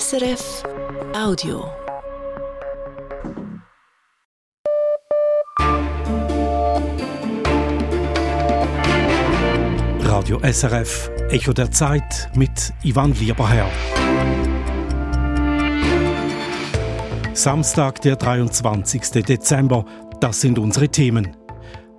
SRF Audio. Radio SRF Echo der Zeit mit Ivan Lieberherr. Samstag, der 23. Dezember, das sind unsere Themen.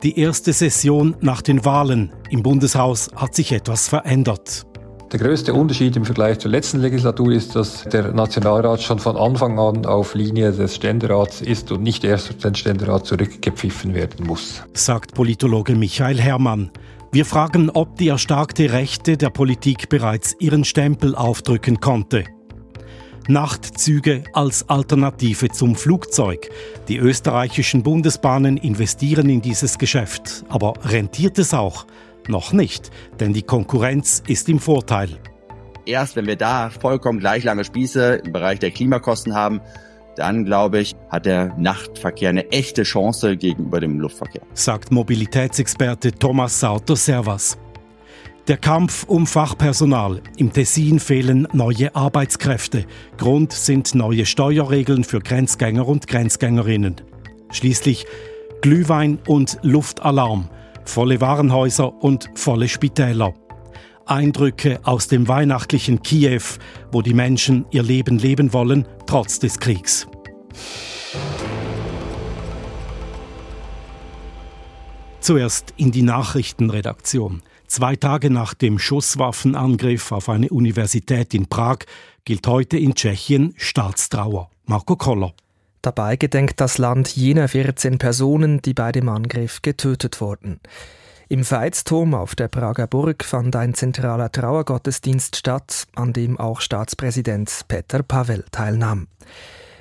Die erste Session nach den Wahlen im Bundeshaus hat sich etwas verändert. Der größte Unterschied im Vergleich zur letzten Legislatur ist, dass der Nationalrat schon von Anfang an auf Linie des Ständerats ist und nicht erst durch den Ständerat zurückgepfiffen werden muss. Sagt Politologe Michael Herrmann. Wir fragen, ob die erstarkte Rechte der Politik bereits ihren Stempel aufdrücken konnte. Nachtzüge als Alternative zum Flugzeug. Die österreichischen Bundesbahnen investieren in dieses Geschäft. Aber rentiert es auch? Noch nicht, denn die Konkurrenz ist im Vorteil. Erst wenn wir da vollkommen gleich lange Spieße im Bereich der Klimakosten haben, dann glaube ich, hat der Nachtverkehr eine echte Chance gegenüber dem Luftverkehr. Sagt Mobilitätsexperte Thomas Sauter-Servas. Der Kampf um Fachpersonal. Im Tessin fehlen neue Arbeitskräfte. Grund sind neue Steuerregeln für Grenzgänger und Grenzgängerinnen. Schließlich Glühwein und Luftalarm, volle Warenhäuser und volle Spitäler. Eindrücke aus dem weihnachtlichen Kiew, wo die Menschen ihr Leben leben wollen, trotz des Kriegs. Zuerst in die Nachrichtenredaktion. Zwei Tage nach dem Schusswaffenangriff auf eine Universität in Prag gilt heute in Tschechien Staatstrauer. Marco Koller. Dabei gedenkt das Land jener 14 Personen, die bei dem Angriff getötet wurden. Im Veitsturm auf der Prager Burg fand ein zentraler Trauergottesdienst statt, an dem auch Staatspräsident Peter Pavel teilnahm.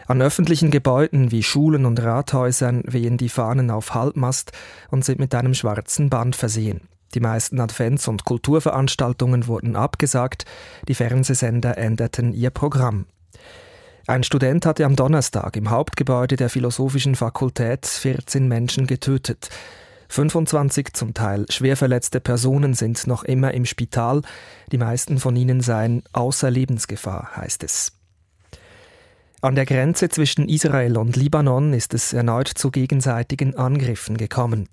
An öffentlichen Gebäuden wie Schulen und Rathäusern wehen die Fahnen auf Halbmast und sind mit einem schwarzen Band versehen. Die meisten Advents- und Kulturveranstaltungen wurden abgesagt, die Fernsehsender änderten ihr Programm. Ein Student hatte am Donnerstag im Hauptgebäude der Philosophischen Fakultät 14 Menschen getötet. 25 zum Teil schwer verletzte Personen sind noch immer im Spital. Die meisten von ihnen seien außer Lebensgefahr, heißt es. An der Grenze zwischen Israel und Libanon ist es erneut zu gegenseitigen Angriffen gekommen.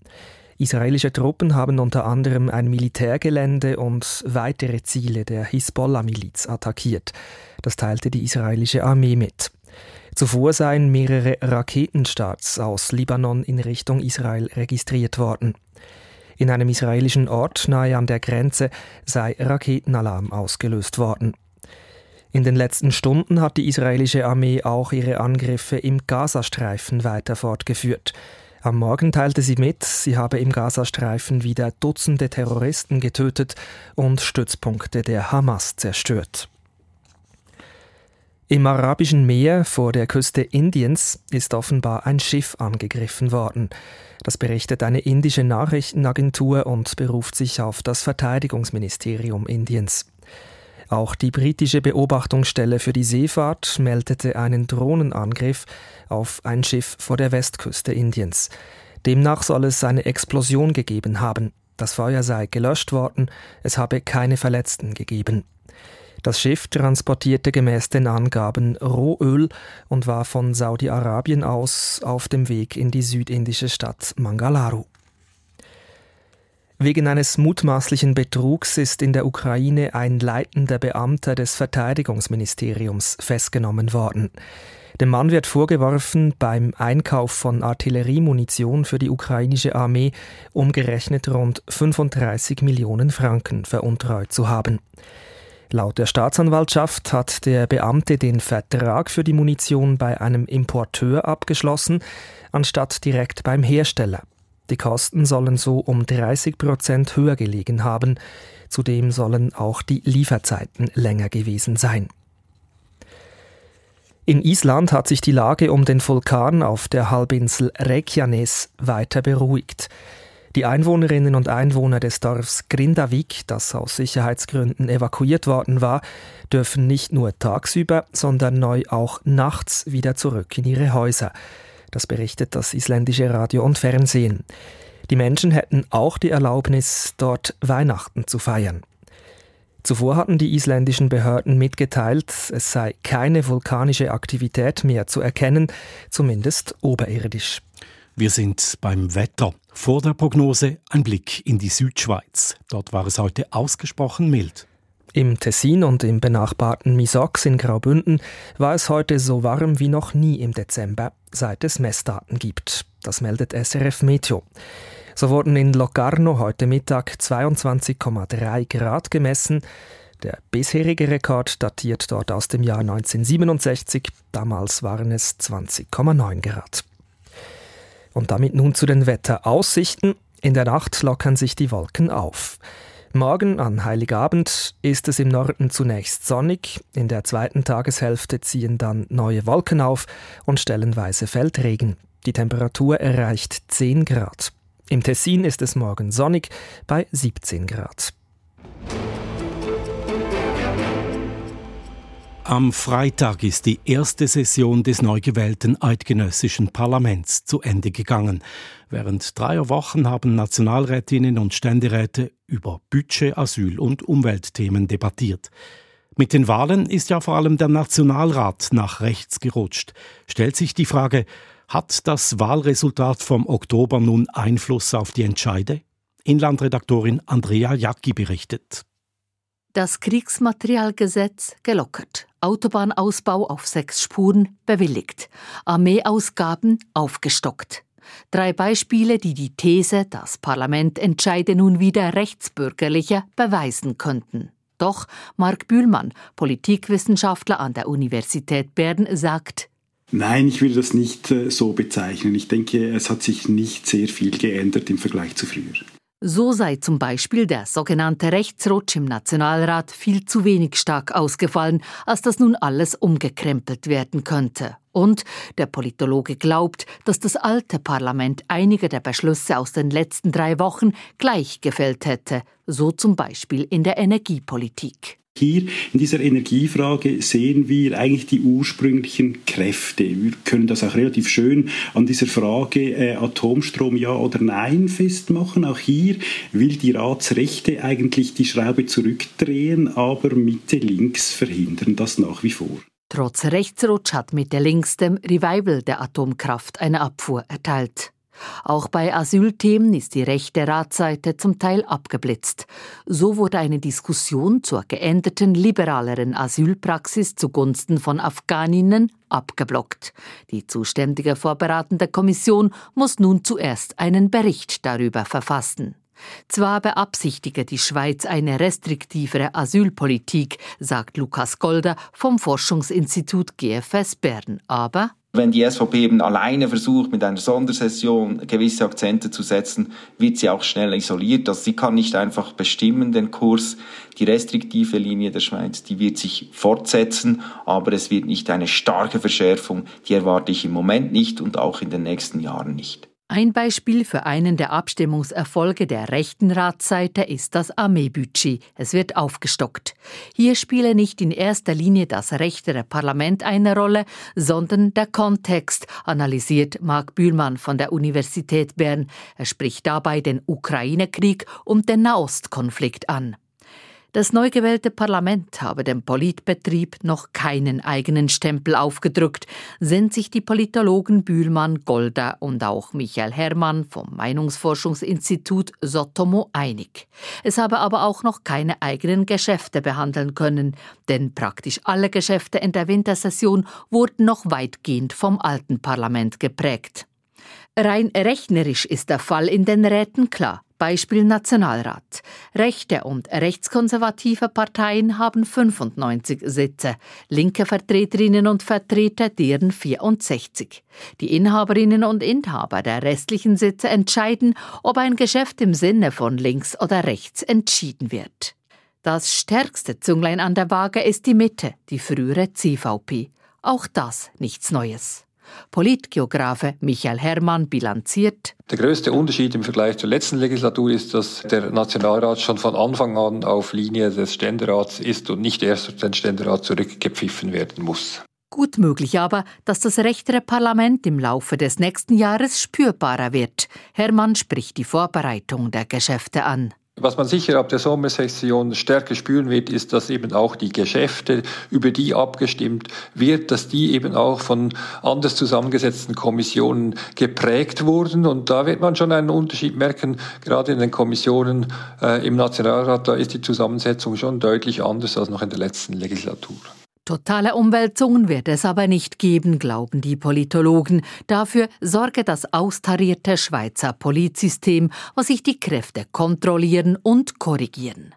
Israelische Truppen haben unter anderem ein Militärgelände und weitere Ziele der Hisbollah-Miliz attackiert. Das teilte die israelische Armee mit. Zuvor seien mehrere Raketenstarts aus Libanon in Richtung Israel registriert worden. In einem israelischen Ort nahe an der Grenze sei Raketenalarm ausgelöst worden. In den letzten Stunden hat die israelische Armee auch ihre Angriffe im Gazastreifen weiter fortgeführt. Am Morgen teilte sie mit, sie habe im Gazastreifen wieder Dutzende Terroristen getötet und Stützpunkte der Hamas zerstört. Im arabischen Meer vor der Küste Indiens ist offenbar ein Schiff angegriffen worden. Das berichtet eine indische Nachrichtenagentur und beruft sich auf das Verteidigungsministerium Indiens. Auch die britische Beobachtungsstelle für die Seefahrt meldete einen Drohnenangriff auf ein Schiff vor der Westküste Indiens. Demnach soll es eine Explosion gegeben haben. Das Feuer sei gelöscht worden, es habe keine Verletzten gegeben. Das Schiff transportierte gemäß den Angaben Rohöl und war von Saudi-Arabien aus auf dem Weg in die südindische Stadt Mangalaru. Wegen eines mutmaßlichen Betrugs ist in der Ukraine ein leitender Beamter des Verteidigungsministeriums festgenommen worden. Dem Mann wird vorgeworfen, beim Einkauf von Artilleriemunition für die ukrainische Armee umgerechnet rund 35 Millionen Franken veruntreut zu haben. Laut der Staatsanwaltschaft hat der Beamte den Vertrag für die Munition bei einem Importeur abgeschlossen, anstatt direkt beim Hersteller. Die Kosten sollen so um 30 Prozent höher gelegen haben. Zudem sollen auch die Lieferzeiten länger gewesen sein. In Island hat sich die Lage um den Vulkan auf der Halbinsel Reykjanes weiter beruhigt. Die Einwohnerinnen und Einwohner des Dorfs Grindavik, das aus Sicherheitsgründen evakuiert worden war, dürfen nicht nur tagsüber, sondern neu auch nachts wieder zurück in ihre Häuser. Das berichtet das isländische Radio und Fernsehen. Die Menschen hätten auch die Erlaubnis, dort Weihnachten zu feiern. Zuvor hatten die isländischen Behörden mitgeteilt, es sei keine vulkanische Aktivität mehr zu erkennen, zumindest oberirdisch. Wir sind beim Wetter. Vor der Prognose ein Blick in die Südschweiz. Dort war es heute ausgesprochen mild. Im Tessin und im benachbarten Misox in Graubünden war es heute so warm wie noch nie im Dezember, seit es Messdaten gibt. Das meldet SRF Meteo. So wurden in Locarno heute Mittag 22,3 Grad gemessen. Der bisherige Rekord datiert dort aus dem Jahr 1967. Damals waren es 20,9 Grad. Und damit nun zu den Wetteraussichten. In der Nacht lockern sich die Wolken auf. Morgen an Heiligabend ist es im Norden zunächst sonnig, in der zweiten Tageshälfte ziehen dann neue Wolken auf und stellenweise fällt Regen. Die Temperatur erreicht 10 Grad. Im Tessin ist es morgen sonnig bei 17 Grad. Am Freitag ist die erste Session des neu gewählten eidgenössischen Parlaments zu Ende gegangen. Während dreier Wochen haben Nationalrätinnen und Ständeräte über Budget, Asyl und Umweltthemen debattiert. Mit den Wahlen ist ja vor allem der Nationalrat nach rechts gerutscht. Stellt sich die Frage, hat das Wahlresultat vom Oktober nun Einfluss auf die Entscheide? Inlandredaktorin Andrea Jacki berichtet. Das Kriegsmaterialgesetz gelockert. Autobahnausbau auf sechs Spuren bewilligt. Armeeausgaben aufgestockt. Drei Beispiele, die die These, das Parlament entscheide nun wieder rechtsbürgerlicher, beweisen könnten. Doch Marc Bühlmann, Politikwissenschaftler an der Universität Bern, sagt, Nein, ich würde das nicht äh, so bezeichnen. Ich denke, es hat sich nicht sehr viel geändert im Vergleich zu früher. So sei zum Beispiel der sogenannte Rechtsrutsch im Nationalrat viel zu wenig stark ausgefallen, als dass nun alles umgekrempelt werden könnte. Und der Politologe glaubt, dass das alte Parlament einige der Beschlüsse aus den letzten drei Wochen gleich gefällt hätte, so zum Beispiel in der Energiepolitik. Hier in dieser Energiefrage sehen wir eigentlich die ursprünglichen Kräfte. Wir können das auch relativ schön an dieser Frage äh, Atomstrom ja oder nein festmachen. Auch hier will die Ratsrechte eigentlich die Schraube zurückdrehen, aber Mitte links verhindern das nach wie vor. Trotz Rechtsrutsch hat Mitte links dem Revival der Atomkraft eine Abfuhr erteilt. Auch bei Asylthemen ist die rechte Ratsseite zum Teil abgeblitzt. So wurde eine Diskussion zur geänderten, liberaleren Asylpraxis zugunsten von Afghaninnen abgeblockt. Die zuständige vorbereitende Kommission muss nun zuerst einen Bericht darüber verfassen. Zwar beabsichtige die Schweiz eine restriktivere Asylpolitik, sagt Lukas Golder vom Forschungsinstitut GFS Bern, aber wenn die SVP eben alleine versucht, mit einer Sondersession gewisse Akzente zu setzen, wird sie auch schnell isoliert. Also sie kann nicht einfach bestimmen den Kurs. Die restriktive Linie der Schweiz, die wird sich fortsetzen, aber es wird nicht eine starke Verschärfung. Die erwarte ich im Moment nicht und auch in den nächsten Jahren nicht. Ein Beispiel für einen der Abstimmungserfolge der rechten Ratsseite ist das Armeebudget. Es wird aufgestockt. Hier spiele nicht in erster Linie das rechtere Parlament eine Rolle, sondern der Kontext, analysiert Marc Bühlmann von der Universität Bern. Er spricht dabei den Ukraine-Krieg und den Nahostkonflikt an. Das neu gewählte Parlament habe dem Politbetrieb noch keinen eigenen Stempel aufgedrückt, sind sich die Politologen Bühlmann, Golda und auch Michael Herrmann vom Meinungsforschungsinstitut Sotomo einig. Es habe aber auch noch keine eigenen Geschäfte behandeln können, denn praktisch alle Geschäfte in der Wintersession wurden noch weitgehend vom alten Parlament geprägt. Rein rechnerisch ist der Fall in den Räten klar. Beispiel Nationalrat. Rechte und rechtskonservative Parteien haben 95 Sitze, linke Vertreterinnen und Vertreter deren 64. Die Inhaberinnen und Inhaber der restlichen Sitze entscheiden, ob ein Geschäft im Sinne von links oder rechts entschieden wird. Das stärkste Zünglein an der Waage ist die Mitte, die frühere CVP. Auch das nichts Neues. Politgeografe Michael Herrmann bilanziert. Der größte Unterschied im Vergleich zur letzten Legislatur ist, dass der Nationalrat schon von Anfang an auf Linie des Ständerats ist und nicht erst durch den Ständerat zurückgepfiffen werden muss. Gut möglich aber, dass das rechtere Parlament im Laufe des nächsten Jahres spürbarer wird. Hermann spricht die Vorbereitung der Geschäfte an. Was man sicher ab der Sommersession stärker spüren wird, ist, dass eben auch die Geschäfte, über die abgestimmt wird, dass die eben auch von anders zusammengesetzten Kommissionen geprägt wurden. Und da wird man schon einen Unterschied merken, gerade in den Kommissionen äh, im Nationalrat, da ist die Zusammensetzung schon deutlich anders als noch in der letzten Legislatur. Totale Umwälzungen wird es aber nicht geben, glauben die Politologen. Dafür sorge das austarierte Schweizer Polizsystem, wo sich die Kräfte kontrollieren und korrigieren.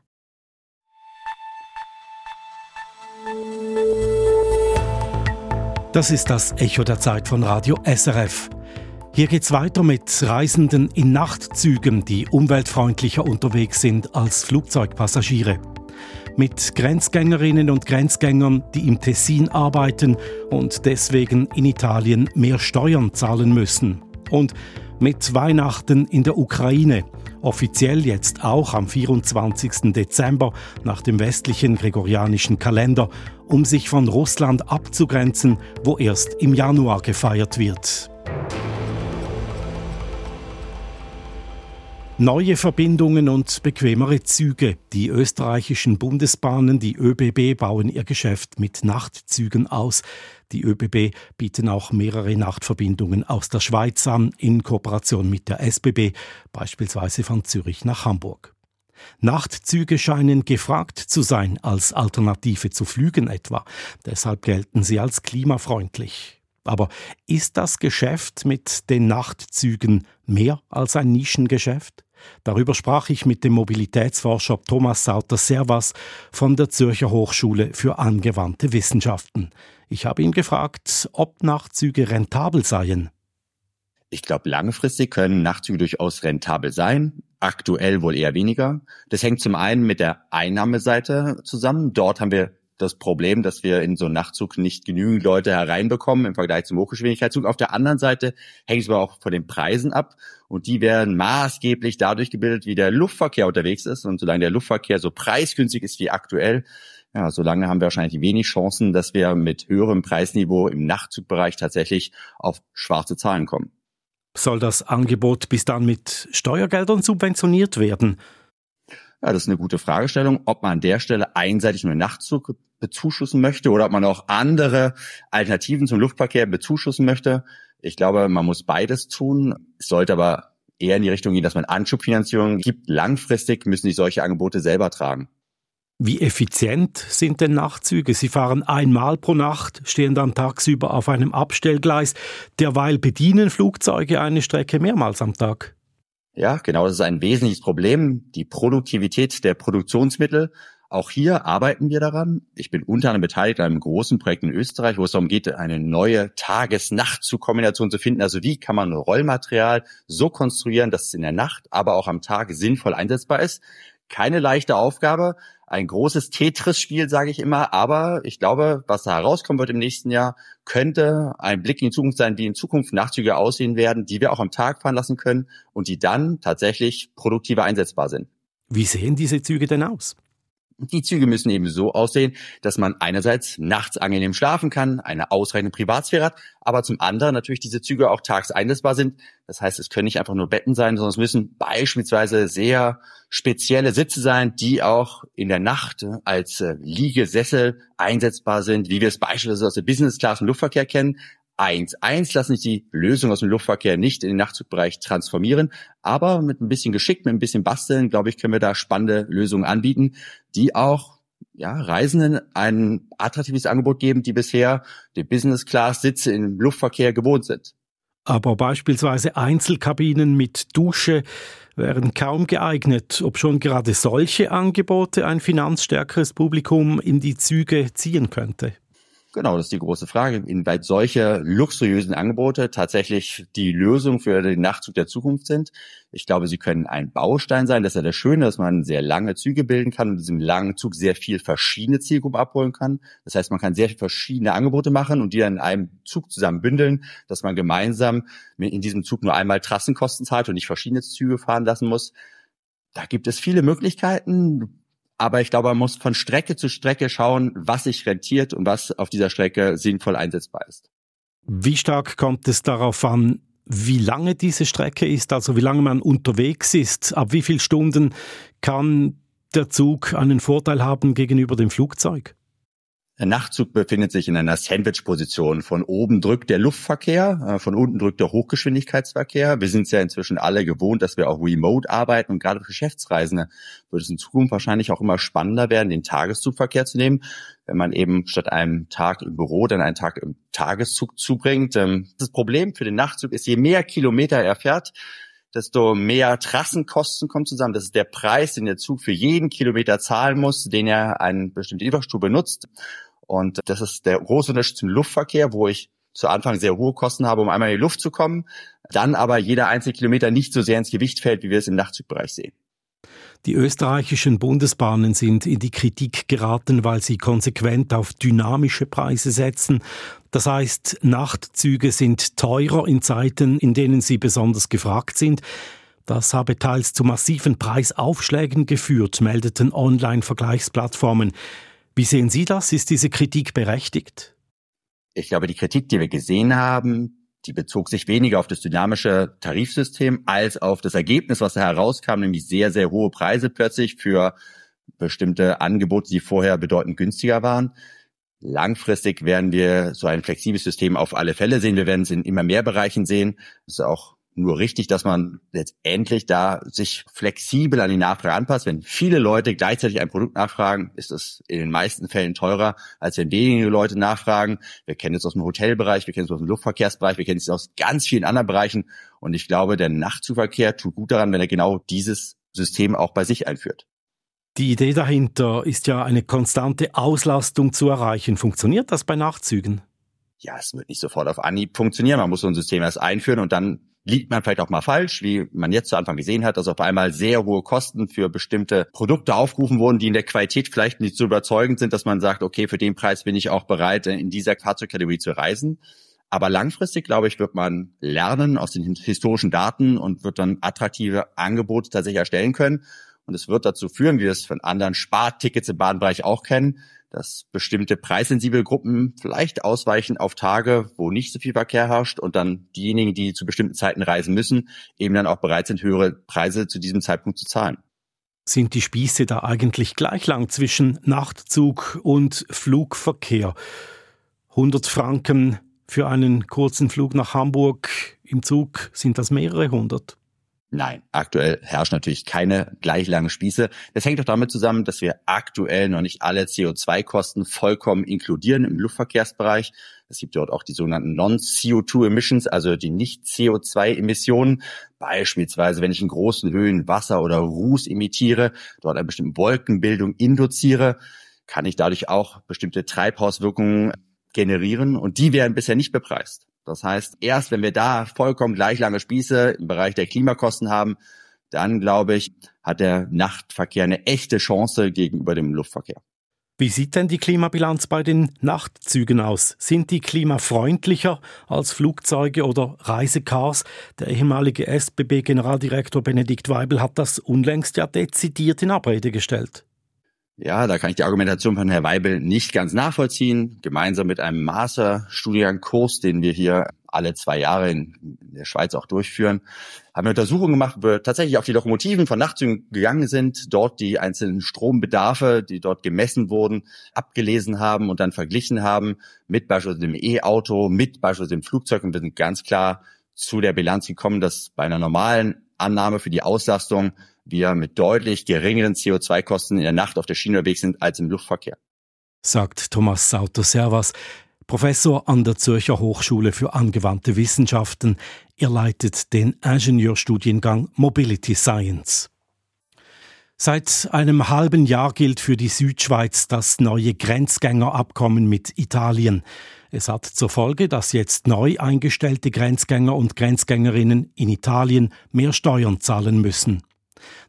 Das ist das Echo der Zeit von Radio SRF. Hier geht's weiter mit Reisenden in Nachtzügen, die umweltfreundlicher unterwegs sind als Flugzeugpassagiere mit Grenzgängerinnen und Grenzgängern, die im Tessin arbeiten und deswegen in Italien mehr Steuern zahlen müssen. Und mit Weihnachten in der Ukraine, offiziell jetzt auch am 24. Dezember nach dem westlichen gregorianischen Kalender, um sich von Russland abzugrenzen, wo erst im Januar gefeiert wird. Neue Verbindungen und bequemere Züge. Die österreichischen Bundesbahnen, die ÖBB, bauen ihr Geschäft mit Nachtzügen aus. Die ÖBB bieten auch mehrere Nachtverbindungen aus der Schweiz an, in Kooperation mit der SBB, beispielsweise von Zürich nach Hamburg. Nachtzüge scheinen gefragt zu sein als Alternative zu Flügen etwa. Deshalb gelten sie als klimafreundlich. Aber ist das Geschäft mit den Nachtzügen mehr als ein Nischengeschäft? Darüber sprach ich mit dem Mobilitätsforscher Thomas Sauter-Servas von der Zürcher Hochschule für angewandte Wissenschaften. Ich habe ihn gefragt, ob Nachtzüge rentabel seien. Ich glaube, langfristig können Nachtzüge durchaus rentabel sein. Aktuell wohl eher weniger. Das hängt zum einen mit der Einnahmeseite zusammen. Dort haben wir das Problem, dass wir in so einen Nachtzug nicht genügend Leute hereinbekommen im Vergleich zum Hochgeschwindigkeitszug. Auf der anderen Seite hängt es aber auch von den Preisen ab und die werden maßgeblich dadurch gebildet, wie der Luftverkehr unterwegs ist. Und solange der Luftverkehr so preisgünstig ist wie aktuell, ja, solange haben wir wahrscheinlich wenig Chancen, dass wir mit höherem Preisniveau im Nachtzugbereich tatsächlich auf schwarze Zahlen kommen. Soll das Angebot bis dann mit Steuergeldern subventioniert werden? Ja, das ist eine gute Fragestellung, ob man an der Stelle einseitig nur Nachtzug bezuschussen möchte oder ob man auch andere Alternativen zum Luftverkehr bezuschussen möchte. Ich glaube, man muss beides tun. Es sollte aber eher in die Richtung gehen, dass man Anschubfinanzierung gibt. Langfristig müssen die solche Angebote selber tragen. Wie effizient sind denn Nachtzüge? Sie fahren einmal pro Nacht, stehen dann tagsüber auf einem Abstellgleis. Derweil bedienen Flugzeuge eine Strecke mehrmals am Tag. Ja, genau, das ist ein wesentliches Problem, die Produktivität der Produktionsmittel. Auch hier arbeiten wir daran. Ich bin unter anderem beteiligt an einem großen Projekt in Österreich, wo es darum geht, eine neue Tages-Nacht-Kombination zu finden. Also wie kann man Rollmaterial so konstruieren, dass es in der Nacht, aber auch am Tag sinnvoll einsetzbar ist. Keine leichte Aufgabe, ein großes Tetris-Spiel, sage ich immer. Aber ich glaube, was da herauskommen wird im nächsten Jahr, könnte ein Blick in die Zukunft sein, wie in Zukunft Nachtzüge aussehen werden, die wir auch am Tag fahren lassen können und die dann tatsächlich produktiver einsetzbar sind. Wie sehen diese Züge denn aus? Die Züge müssen eben so aussehen, dass man einerseits nachts angenehm schlafen kann, eine ausreichende Privatsphäre hat, aber zum anderen natürlich diese Züge auch tags einsetzbar sind. Das heißt, es können nicht einfach nur Betten sein, sondern es müssen beispielsweise sehr spezielle Sitze sein, die auch in der Nacht als äh, Liegesessel einsetzbar sind, wie wir es beispielsweise aus der Business Class im Luftverkehr kennen. 1.1 lassen sich die Lösungen aus dem Luftverkehr nicht in den Nachtzugbereich transformieren, aber mit ein bisschen Geschick, mit ein bisschen Basteln, glaube ich, können wir da spannende Lösungen anbieten, die auch ja, Reisenden ein attraktives Angebot geben, die bisher die Business Class Sitze im Luftverkehr gewohnt sind. Aber beispielsweise Einzelkabinen mit Dusche wären kaum geeignet, ob schon gerade solche Angebote ein finanzstärkeres Publikum in die Züge ziehen könnte. Genau, das ist die große Frage, inwieweit solche luxuriösen Angebote tatsächlich die Lösung für den Nachtzug der Zukunft sind. Ich glaube, sie können ein Baustein sein. Das ist ja das Schöne, dass man sehr lange Züge bilden kann und diesem langen Zug sehr viel verschiedene Zielgruppen abholen kann. Das heißt, man kann sehr viele verschiedene Angebote machen und die dann in einem Zug zusammen bündeln, dass man gemeinsam in diesem Zug nur einmal Trassenkosten zahlt und nicht verschiedene Züge fahren lassen muss. Da gibt es viele Möglichkeiten aber ich glaube, man muss von Strecke zu Strecke schauen, was sich rentiert und was auf dieser Strecke sinnvoll einsetzbar ist. Wie stark kommt es darauf an, wie lange diese Strecke ist, also wie lange man unterwegs ist. Ab wie vielen Stunden kann der Zug einen Vorteil haben gegenüber dem Flugzeug? Der Nachtzug befindet sich in einer Sandwich-Position. Von oben drückt der Luftverkehr, äh, von unten drückt der Hochgeschwindigkeitsverkehr. Wir sind es ja inzwischen alle gewohnt, dass wir auch remote arbeiten und gerade für Geschäftsreisende wird es in Zukunft wahrscheinlich auch immer spannender werden, den Tageszugverkehr zu nehmen, wenn man eben statt einem Tag im Büro dann einen Tag im Tageszug zubringt. Ähm, das Problem für den Nachtzug ist, je mehr Kilometer er fährt, desto mehr Trassenkosten kommen zusammen. Das ist der Preis, den der Zug für jeden Kilometer zahlen muss, den er eine bestimmte Infrastruktur benutzt. Und das ist der große Unterschied zum Luftverkehr, wo ich zu Anfang sehr hohe Kosten habe, um einmal in die Luft zu kommen, dann aber jeder einzelne Kilometer nicht so sehr ins Gewicht fällt, wie wir es im Nachtzugbereich sehen. Die österreichischen Bundesbahnen sind in die Kritik geraten, weil sie konsequent auf dynamische Preise setzen. Das heißt, Nachtzüge sind teurer in Zeiten, in denen sie besonders gefragt sind. Das habe teils zu massiven Preisaufschlägen geführt, meldeten Online-Vergleichsplattformen. Wie sehen Sie das? Ist diese Kritik berechtigt? Ich glaube, die Kritik, die wir gesehen haben, die bezog sich weniger auf das dynamische Tarifsystem als auf das Ergebnis, was da herauskam, nämlich sehr, sehr hohe Preise plötzlich für bestimmte Angebote, die vorher bedeutend günstiger waren. Langfristig werden wir so ein flexibles System auf alle Fälle sehen. Wir werden es in immer mehr Bereichen sehen. Das ist auch nur richtig, dass man letztendlich da sich flexibel an die Nachfrage anpasst. Wenn viele Leute gleichzeitig ein Produkt nachfragen, ist es in den meisten Fällen teurer, als wenn wenige Leute nachfragen. Wir kennen es aus dem Hotelbereich, wir kennen es aus dem Luftverkehrsbereich, wir kennen es aus ganz vielen anderen Bereichen. Und ich glaube, der Nachtzugverkehr tut gut daran, wenn er genau dieses System auch bei sich einführt. Die Idee dahinter ist ja eine konstante Auslastung zu erreichen. Funktioniert das bei Nachtzügen? Ja, es wird nicht sofort auf Anhieb funktionieren. Man muss so ein System erst einführen und dann liegt man vielleicht auch mal falsch, wie man jetzt zu Anfang gesehen hat, dass auf einmal sehr hohe Kosten für bestimmte Produkte aufgerufen wurden, die in der Qualität vielleicht nicht so überzeugend sind, dass man sagt, okay, für den Preis bin ich auch bereit, in dieser Fahrzeugkategorie zu reisen. Aber langfristig, glaube ich, wird man lernen aus den historischen Daten und wird dann attraktive Angebote tatsächlich erstellen können. Und es wird dazu führen, wie wir es von anderen Spartickets im Bahnbereich auch kennen, dass bestimmte preissensible Gruppen vielleicht ausweichen auf Tage, wo nicht so viel Verkehr herrscht und dann diejenigen, die zu bestimmten Zeiten reisen müssen, eben dann auch bereit sind, höhere Preise zu diesem Zeitpunkt zu zahlen. Sind die Spieße da eigentlich gleich lang zwischen Nachtzug und Flugverkehr? 100 Franken für einen kurzen Flug nach Hamburg im Zug sind das mehrere hundert. Nein, aktuell herrscht natürlich keine gleich langen Spieße. Das hängt doch damit zusammen, dass wir aktuell noch nicht alle CO2-Kosten vollkommen inkludieren im Luftverkehrsbereich. Es gibt dort auch die sogenannten Non-CO2-Emissions, also die Nicht-CO2-Emissionen. Beispielsweise, wenn ich in großen Höhen Wasser oder Ruß emittiere, dort eine bestimmte Wolkenbildung induziere, kann ich dadurch auch bestimmte Treibhauswirkungen generieren und die werden bisher nicht bepreist. Das heißt, erst wenn wir da vollkommen gleich lange Spieße im Bereich der Klimakosten haben, dann glaube ich, hat der Nachtverkehr eine echte Chance gegenüber dem Luftverkehr. Wie sieht denn die Klimabilanz bei den Nachtzügen aus? Sind die klimafreundlicher als Flugzeuge oder Reisecars? Der ehemalige SBB-Generaldirektor Benedikt Weibel hat das unlängst ja dezidiert in Abrede gestellt. Ja, da kann ich die Argumentation von Herrn Weibel nicht ganz nachvollziehen. Gemeinsam mit einem Masterstudienkurs, den wir hier alle zwei Jahre in der Schweiz auch durchführen, haben wir Untersuchungen gemacht, wo wir tatsächlich auf die Lokomotiven von Nachtzügen gegangen sind, dort die einzelnen Strombedarfe, die dort gemessen wurden, abgelesen haben und dann verglichen haben mit beispielsweise dem E-Auto, mit beispielsweise dem Flugzeug und wir sind ganz klar zu der Bilanz gekommen, dass bei einer normalen Annahme für die Auslastung wir mit deutlich geringeren CO2-Kosten in der Nacht auf der Schiene unterwegs sind als im Luftverkehr. Sagt Thomas Sauter-Servas, Professor an der Zürcher Hochschule für angewandte Wissenschaften. Er leitet den Ingenieurstudiengang Mobility Science. Seit einem halben Jahr gilt für die Südschweiz das neue Grenzgängerabkommen mit Italien. Es hat zur Folge, dass jetzt neu eingestellte Grenzgänger und Grenzgängerinnen in Italien mehr Steuern zahlen müssen.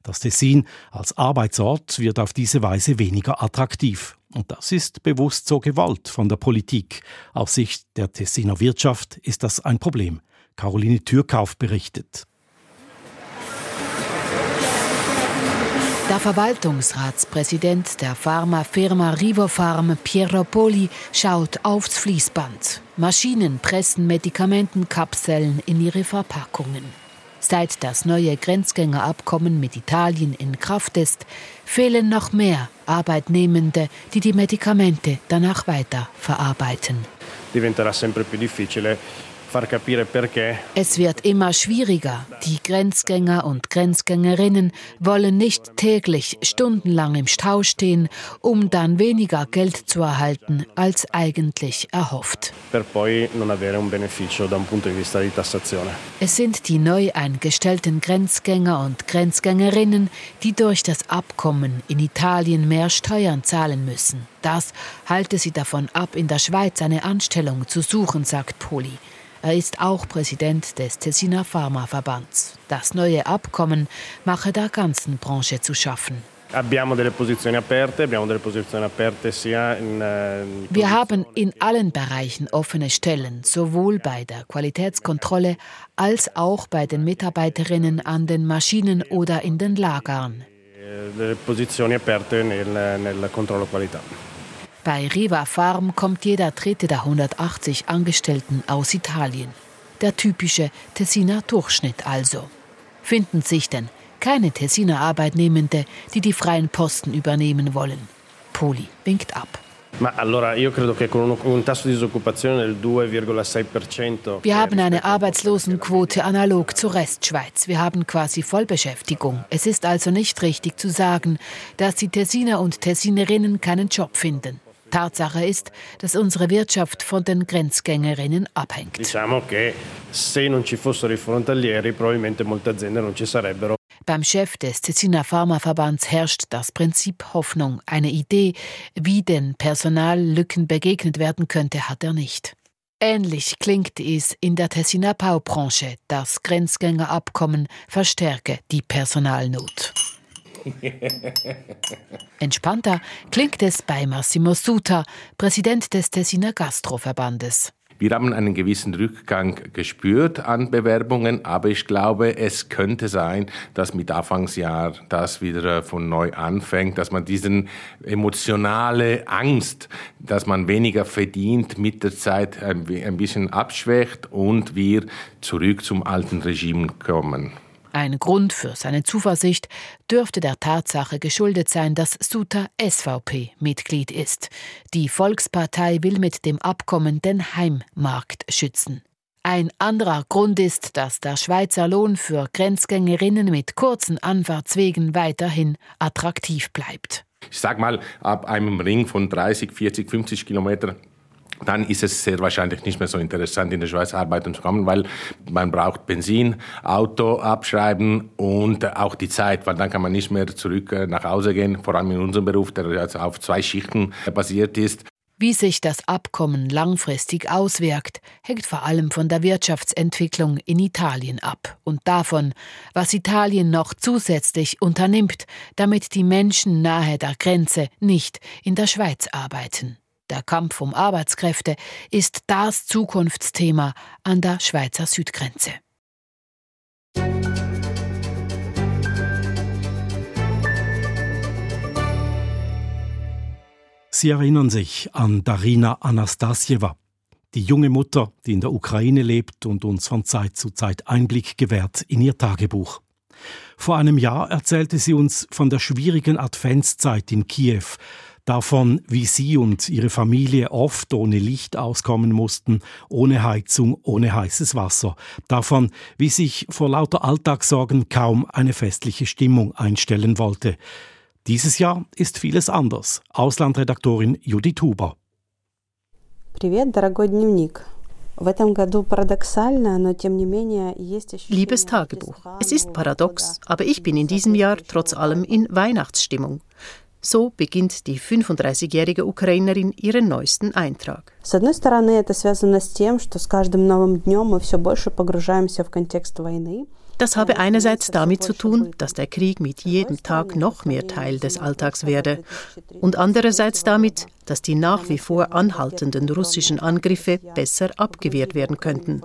Das Tessin als Arbeitsort wird auf diese Weise weniger attraktiv. Und das ist bewusst so gewollt von der Politik. Aus Sicht der Tessiner Wirtschaft ist das ein Problem. Caroline Türkauf berichtet. Der Verwaltungsratspräsident der Pharmafirma Rivofarm, Piero Poli, schaut aufs Fließband. Maschinen pressen Medikamentenkapseln in ihre Verpackungen. Seit das neue Grenzgängerabkommen mit Italien in Kraft ist, fehlen noch mehr Arbeitnehmende, die die Medikamente danach weiter verarbeiten. Diventerà sempre più difficile es wird immer schwieriger. Die Grenzgänger und Grenzgängerinnen wollen nicht täglich stundenlang im Stau stehen, um dann weniger Geld zu erhalten als eigentlich erhofft. Es sind die neu eingestellten Grenzgänger und Grenzgängerinnen, die durch das Abkommen in Italien mehr Steuern zahlen müssen. Das halte sie davon ab, in der Schweiz eine Anstellung zu suchen, sagt Poli. Er ist auch Präsident des Tessiner Pharmaverbands. Das neue Abkommen mache der ganzen Branche zu schaffen. Eh, Wir haben in allen Bereichen offene Stellen, sowohl bei der Qualitätskontrolle als auch bei den Mitarbeiterinnen an den Maschinen oder in den Lagern. Delle posizioni aperte nel, nel controllo qualità. Bei Riva Farm kommt jeder dritte der 180 Angestellten aus Italien. Der typische Tessiner Durchschnitt also. Finden sich denn keine Tessiner Arbeitnehmende, die die freien Posten übernehmen wollen? Poli winkt ab. Wir haben eine Arbeitslosenquote analog zur Restschweiz. Wir haben quasi Vollbeschäftigung. Es ist also nicht richtig zu sagen, dass die Tessiner und Tessinerinnen keinen Job finden. Tatsache ist, dass unsere Wirtschaft von den Grenzgängerinnen abhängt. Beim Chef des Tessiner Pharmaverbands herrscht das Prinzip Hoffnung. Eine Idee, wie den Personallücken begegnet werden könnte, hat er nicht. Ähnlich klingt es in der Tessiner Baubranche. Das Grenzgängerabkommen verstärke die Personalnot. Entspannter klingt es bei Massimo Suta, Präsident des Tessiner Gastroverbandes. Wir haben einen gewissen Rückgang gespürt an Bewerbungen, aber ich glaube, es könnte sein, dass mit Anfangsjahr das wieder von neu anfängt, dass man diesen emotionale Angst, dass man weniger verdient, mit der Zeit ein bisschen abschwächt und wir zurück zum alten Regime kommen. Ein Grund für seine Zuversicht dürfte der Tatsache geschuldet sein, dass Suta SVP-Mitglied ist. Die Volkspartei will mit dem Abkommen den Heimmarkt schützen. Ein anderer Grund ist, dass der Schweizer Lohn für Grenzgängerinnen mit kurzen Anfahrtswegen weiterhin attraktiv bleibt. Ich sag mal, ab einem Ring von 30, 40, 50 Kilometern dann ist es sehr wahrscheinlich nicht mehr so interessant, in der Schweiz arbeiten zu kommen, weil man braucht Benzin, Auto abschreiben und auch die Zeit, weil dann kann man nicht mehr zurück äh, nach Hause gehen, vor allem in unserem Beruf, der jetzt auf zwei Schichten basiert ist. Wie sich das Abkommen langfristig auswirkt, hängt vor allem von der Wirtschaftsentwicklung in Italien ab und davon, was Italien noch zusätzlich unternimmt, damit die Menschen nahe der Grenze nicht in der Schweiz arbeiten. Der Kampf um Arbeitskräfte ist das Zukunftsthema an der Schweizer Südgrenze. Sie erinnern sich an Darina Anastasjewa, die junge Mutter, die in der Ukraine lebt und uns von Zeit zu Zeit Einblick gewährt in ihr Tagebuch. Vor einem Jahr erzählte sie uns von der schwierigen Adventszeit in Kiew, davon, wie sie und ihre Familie oft ohne Licht auskommen mussten, ohne Heizung, ohne heißes Wasser, davon, wie sich vor lauter Alltagssorgen kaum eine festliche Stimmung einstellen wollte. Dieses Jahr ist vieles anders. Auslandredaktorin Judith Huber. Привет, дорогой дневник. Liebes Tagebuch, es ist paradox, aber ich bin in diesem Jahr trotz allem in Weihnachtsstimmung. So beginnt die 35-jährige Ukrainerin ihren neuesten Eintrag. Das habe einerseits damit zu tun, dass der Krieg mit jedem Tag noch mehr Teil des Alltags werde und andererseits damit, dass die nach wie vor anhaltenden russischen Angriffe besser abgewehrt werden könnten.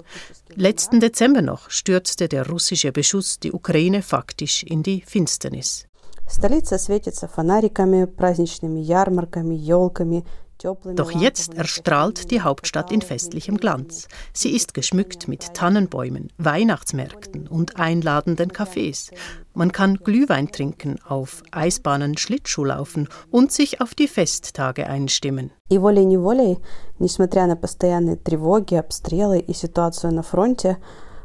Letzten Dezember noch stürzte der russische Beschuss die Ukraine faktisch in die Finsternis. Столица светится фонариками, праздничными ярмарками, елками, Doch jetzt erstrahlt die Hauptstadt in festlichem Glanz. Sie ist geschmückt mit Tannenbäumen, Weihnachtsmärkten und einladenden Cafés. Man kann Glühwein trinken, auf Eisbahnen Schlittschuh laufen und sich auf die Festage einstimmen. И волей-неволей, несмотря на постоянные тревоги, обстрелы и ситуацию на фронте,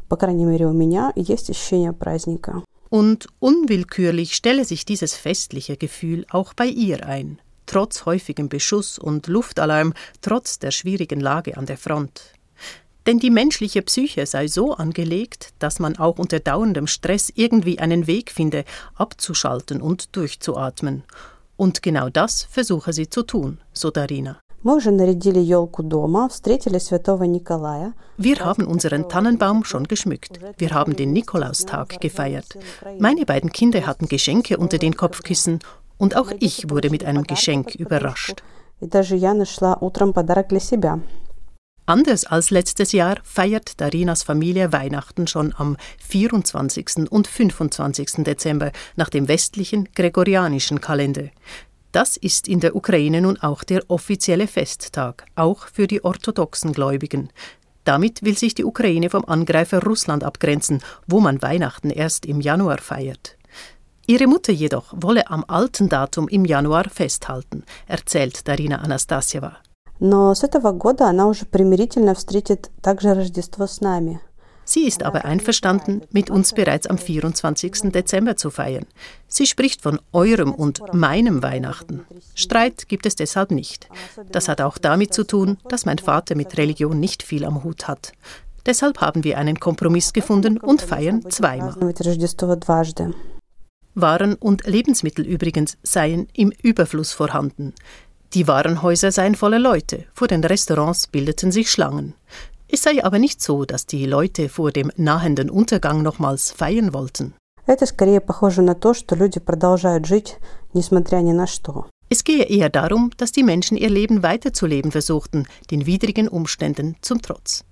по крайней мере у меня, есть ощущение праздника. Und unwillkürlich stelle sich dieses festliche Gefühl auch bei ihr ein trotz häufigem Beschuss und Luftalarm, trotz der schwierigen Lage an der Front. Denn die menschliche Psyche sei so angelegt, dass man auch unter dauerndem Stress irgendwie einen Weg finde, abzuschalten und durchzuatmen. Und genau das versuche sie zu tun, so Darina. Wir haben unseren Tannenbaum schon geschmückt. Wir haben den Nikolaustag gefeiert. Meine beiden Kinder hatten Geschenke unter den Kopfkissen und auch ich wurde mit einem Geschenk überrascht. Anders als letztes Jahr feiert Darinas Familie Weihnachten schon am 24. und 25. Dezember nach dem westlichen gregorianischen Kalender. Das ist in der Ukraine nun auch der offizielle Festtag, auch für die orthodoxen Gläubigen. Damit will sich die Ukraine vom Angreifer Russland abgrenzen, wo man Weihnachten erst im Januar feiert. Ihre Mutter jedoch wolle am alten Datum im Januar festhalten, erzählt Darina Anastasieva. Но с этого года она уже примирительно встретит также Рождество с нами. Sie ist aber einverstanden, mit uns bereits am 24. Dezember zu feiern. Sie spricht von eurem und meinem Weihnachten. Streit gibt es deshalb nicht. Das hat auch damit zu tun, dass mein Vater mit Religion nicht viel am Hut hat. Deshalb haben wir einen Kompromiss gefunden und feiern zweimal. Waren und Lebensmittel übrigens seien im Überfluss vorhanden. Die Warenhäuser seien voller Leute, vor den Restaurants bildeten sich Schlangen. Es sei aber nicht so, dass die Leute vor dem nahenden Untergang nochmals feiern wollten. Es gehe eher darum, dass die Menschen ihr Leben weiterzuleben versuchten, den widrigen Umständen zum Trotz.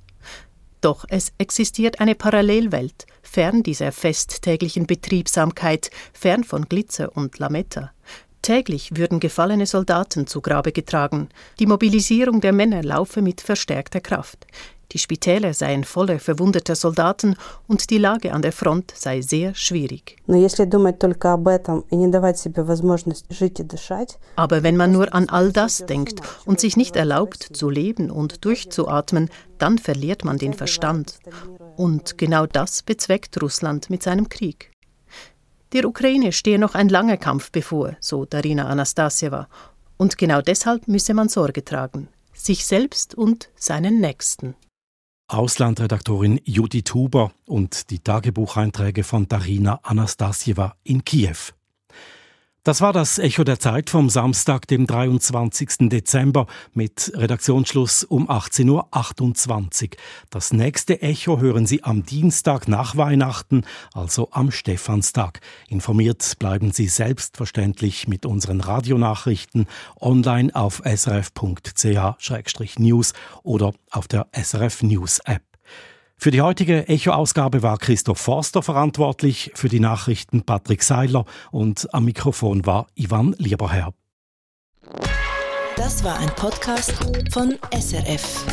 Doch es existiert eine Parallelwelt, fern dieser festtäglichen Betriebsamkeit, fern von Glitzer und Lametta. Täglich würden gefallene Soldaten zu Grabe getragen, die Mobilisierung der Männer laufe mit verstärkter Kraft. Die Spitäler seien voller verwundeter Soldaten und die Lage an der Front sei sehr schwierig. Aber wenn man nur an all das denkt und sich nicht erlaubt zu leben und durchzuatmen, dann verliert man den Verstand. Und genau das bezweckt Russland mit seinem Krieg. Der Ukraine stehe noch ein langer Kampf bevor, so Darina Anastasieva. Und genau deshalb müsse man Sorge tragen. Sich selbst und seinen Nächsten. Auslandredaktorin Judith Huber und die Tagebucheinträge von Darina Anastasieva in Kiew. Das war das Echo der Zeit vom Samstag, dem 23. Dezember mit Redaktionsschluss um 18.28 Uhr. Das nächste Echo hören Sie am Dienstag nach Weihnachten, also am Stephanstag. Informiert bleiben Sie selbstverständlich mit unseren Radionachrichten online auf srf.ch-news oder auf der SRF News App. Für die heutige Echo-Ausgabe war Christoph Forster verantwortlich, für die Nachrichten Patrick Seiler und am Mikrofon war Ivan Lieberherr. Das war ein Podcast von SRF.